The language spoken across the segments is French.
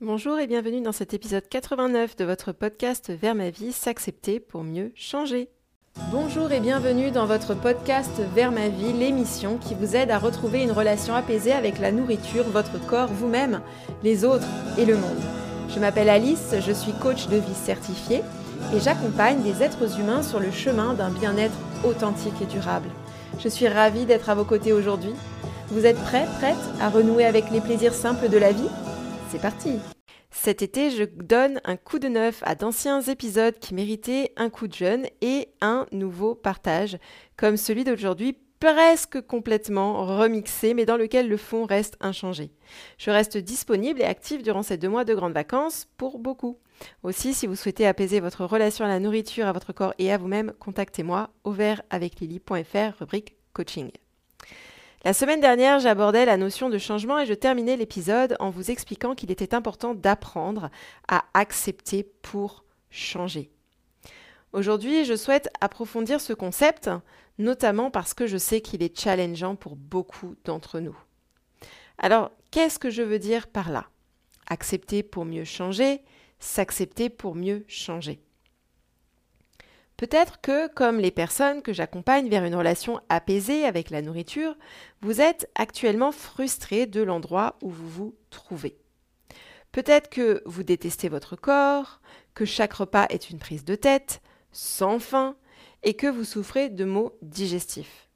Bonjour et bienvenue dans cet épisode 89 de votre podcast Vers ma vie, s'accepter pour mieux changer. Bonjour et bienvenue dans votre podcast Vers ma vie, l'émission qui vous aide à retrouver une relation apaisée avec la nourriture, votre corps, vous-même, les autres et le monde. Je m'appelle Alice, je suis coach de vie certifiée et j'accompagne des êtres humains sur le chemin d'un bien-être authentique et durable. Je suis ravie d'être à vos côtés aujourd'hui. Vous êtes prêts, prêtes à renouer avec les plaisirs simples de la vie? C'est parti Cet été, je donne un coup de neuf à d'anciens épisodes qui méritaient un coup de jeune et un nouveau partage, comme celui d'aujourd'hui presque complètement remixé, mais dans lequel le fond reste inchangé. Je reste disponible et active durant ces deux mois de grandes vacances pour beaucoup. Aussi, si vous souhaitez apaiser votre relation à la nourriture, à votre corps et à vous-même, contactez-moi au avec lily.fr, rubrique coaching. La semaine dernière, j'abordais la notion de changement et je terminais l'épisode en vous expliquant qu'il était important d'apprendre à accepter pour changer. Aujourd'hui, je souhaite approfondir ce concept, notamment parce que je sais qu'il est challengeant pour beaucoup d'entre nous. Alors, qu'est-ce que je veux dire par là? Accepter pour mieux changer, s'accepter pour mieux changer. Peut-être que, comme les personnes que j'accompagne vers une relation apaisée avec la nourriture, vous êtes actuellement frustré de l'endroit où vous vous trouvez. Peut-être que vous détestez votre corps, que chaque repas est une prise de tête, sans fin, et que vous souffrez de maux digestifs.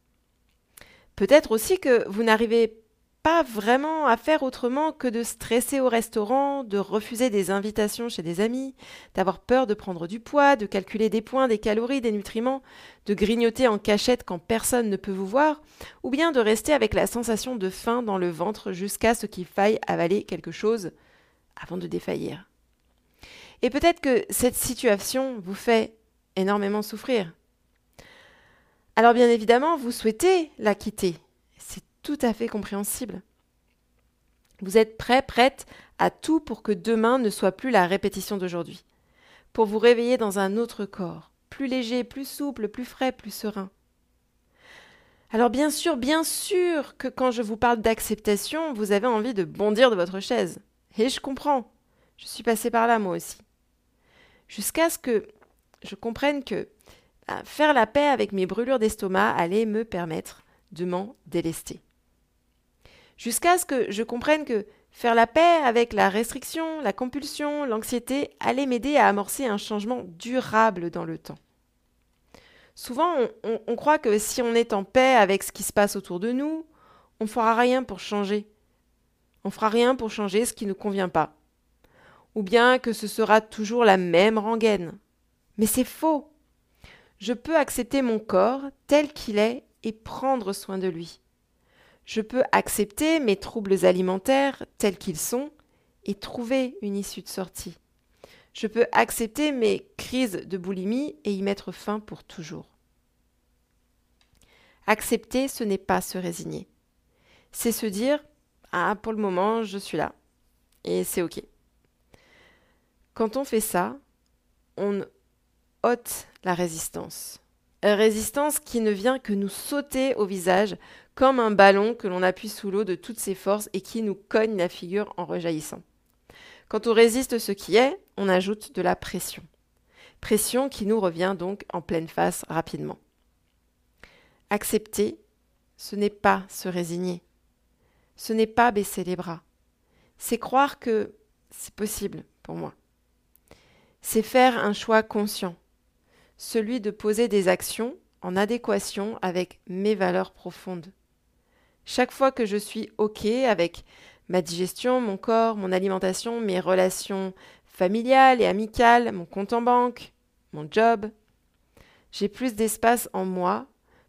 Peut-être aussi que vous n'arrivez pas vraiment à faire autrement que de stresser au restaurant, de refuser des invitations chez des amis, d'avoir peur de prendre du poids, de calculer des points, des calories, des nutriments, de grignoter en cachette quand personne ne peut vous voir, ou bien de rester avec la sensation de faim dans le ventre jusqu'à ce qu'il faille avaler quelque chose avant de défaillir. Et peut-être que cette situation vous fait énormément souffrir. Alors bien évidemment, vous souhaitez la quitter, tout à fait compréhensible. Vous êtes prêt, prête à tout pour que demain ne soit plus la répétition d'aujourd'hui, pour vous réveiller dans un autre corps, plus léger, plus souple, plus frais, plus serein. Alors bien sûr, bien sûr que quand je vous parle d'acceptation, vous avez envie de bondir de votre chaise. Et je comprends. Je suis passée par là moi aussi. Jusqu'à ce que je comprenne que bah, faire la paix avec mes brûlures d'estomac allait me permettre de m'en délester jusqu'à ce que je comprenne que faire la paix avec la restriction, la compulsion, l'anxiété allait m'aider à amorcer un changement durable dans le temps. Souvent, on, croit que si on est en paix avec ce qui se passe autour de nous, on ne fera rien pour changer. On ne fera rien pour changer ce qui ne convient pas. Ou bien que ce sera toujours la même rengaine. Mais c'est faux. Je peux accepter mon corps tel qu'il est et prendre soin de lui. Je peux accepter mes troubles alimentaires tels qu'ils sont et trouver une issue de sortie. Je peux accepter mes crises de boulimie et y mettre fin pour toujours. Accepter, ce n'est pas se résigner. C'est se dire Ah, pour le moment, je suis là. Et c'est OK. Quand on fait ça, on ôte la résistance. Résistance qui ne vient que nous sauter au visage comme un ballon que l'on appuie sous l'eau de toutes ses forces et qui nous cogne la figure en rejaillissant. Quand on résiste ce qui est, on ajoute de la pression. Pression qui nous revient donc en pleine face rapidement. Accepter, ce n'est pas se résigner. Ce n'est pas baisser les bras. C'est croire que c'est possible pour moi. C'est faire un choix conscient, celui de poser des actions en adéquation avec mes valeurs profondes. Chaque fois que je suis OK avec ma digestion, mon corps, mon alimentation, mes relations familiales et amicales, mon compte en banque, mon job, j'ai plus d'espace en moi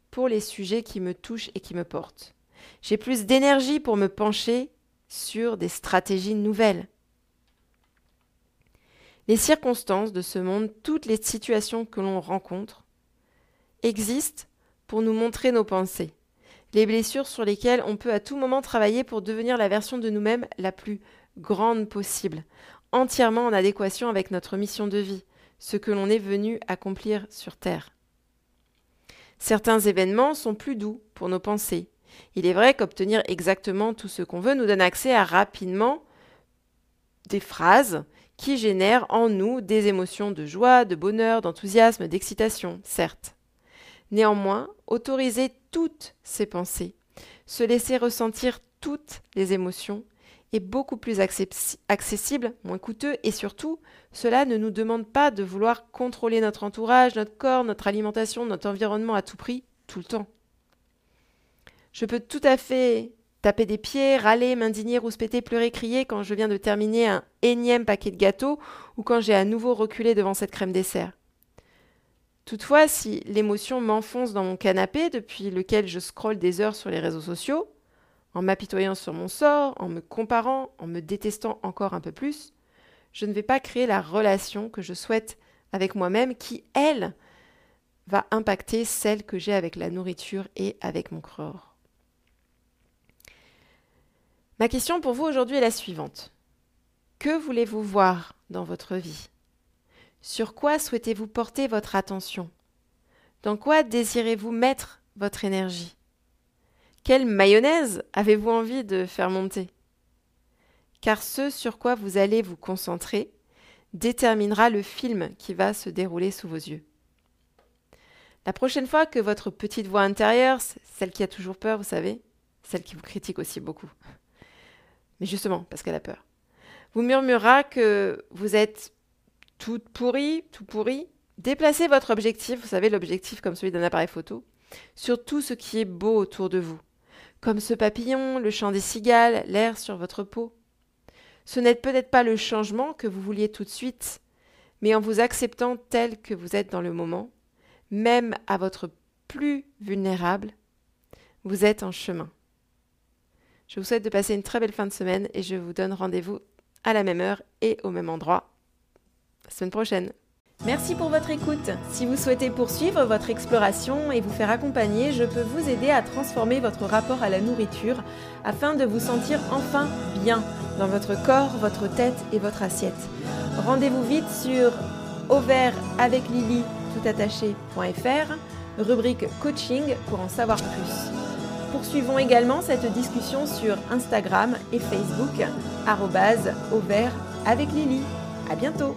pour les sujets qui me touchent et qui me portent. J'ai plus d'énergie pour me pencher sur des stratégies nouvelles. Les circonstances de ce monde, toutes les situations que l'on rencontre, existent pour nous montrer nos pensées les blessures sur lesquelles on peut à tout moment travailler pour devenir la version de nous-mêmes la plus grande possible, entièrement en adéquation avec notre mission de vie, ce que l'on est venu accomplir sur Terre. Certains événements sont plus doux pour nos pensées. Il est vrai qu'obtenir exactement tout ce qu'on veut nous donne accès à rapidement des phrases qui génèrent en nous des émotions de joie, de bonheur, d'enthousiasme, d'excitation, certes. Néanmoins, autoriser toutes ces pensées, se laisser ressentir toutes les émotions est beaucoup plus accessible, moins coûteux et surtout, cela ne nous demande pas de vouloir contrôler notre entourage, notre corps, notre alimentation, notre environnement à tout prix, tout le temps. Je peux tout à fait taper des pieds, râler, m'indigner, rouspéter, pleurer, crier quand je viens de terminer un énième paquet de gâteaux ou quand j'ai à nouveau reculé devant cette crème dessert. Toutefois, si l'émotion m'enfonce dans mon canapé depuis lequel je scrolle des heures sur les réseaux sociaux, en m'apitoyant sur mon sort, en me comparant, en me détestant encore un peu plus, je ne vais pas créer la relation que je souhaite avec moi-même qui, elle, va impacter celle que j'ai avec la nourriture et avec mon corps. Ma question pour vous aujourd'hui est la suivante. Que voulez-vous voir dans votre vie? Sur quoi souhaitez-vous porter votre attention? Dans quoi désirez-vous mettre votre énergie? Quelle mayonnaise avez-vous envie de faire monter? Car ce sur quoi vous allez vous concentrer déterminera le film qui va se dérouler sous vos yeux. La prochaine fois que votre petite voix intérieure, celle qui a toujours peur, vous savez, celle qui vous critique aussi beaucoup, mais justement parce qu'elle a peur. Vous murmurera que vous êtes toute pourrie, tout pourri. Déplacez votre objectif, vous savez, l'objectif comme celui d'un appareil photo, sur tout ce qui est beau autour de vous, comme ce papillon, le chant des cigales, l'air sur votre peau. Ce n'est peut-être pas le changement que vous vouliez tout de suite, mais en vous acceptant tel que vous êtes dans le moment, même à votre plus vulnérable, vous êtes en chemin. Je vous souhaite de passer une très belle fin de semaine et je vous donne rendez-vous à la même heure et au même endroit la semaine prochaine. Merci pour votre écoute. Si vous souhaitez poursuivre votre exploration et vous faire accompagner, je peux vous aider à transformer votre rapport à la nourriture afin de vous sentir enfin bien dans votre corps, votre tête et votre assiette. Rendez-vous vite sur avec Lily rubrique coaching pour en savoir plus. Poursuivons également cette discussion sur Instagram et Facebook, au vert avec Lily. À bientôt!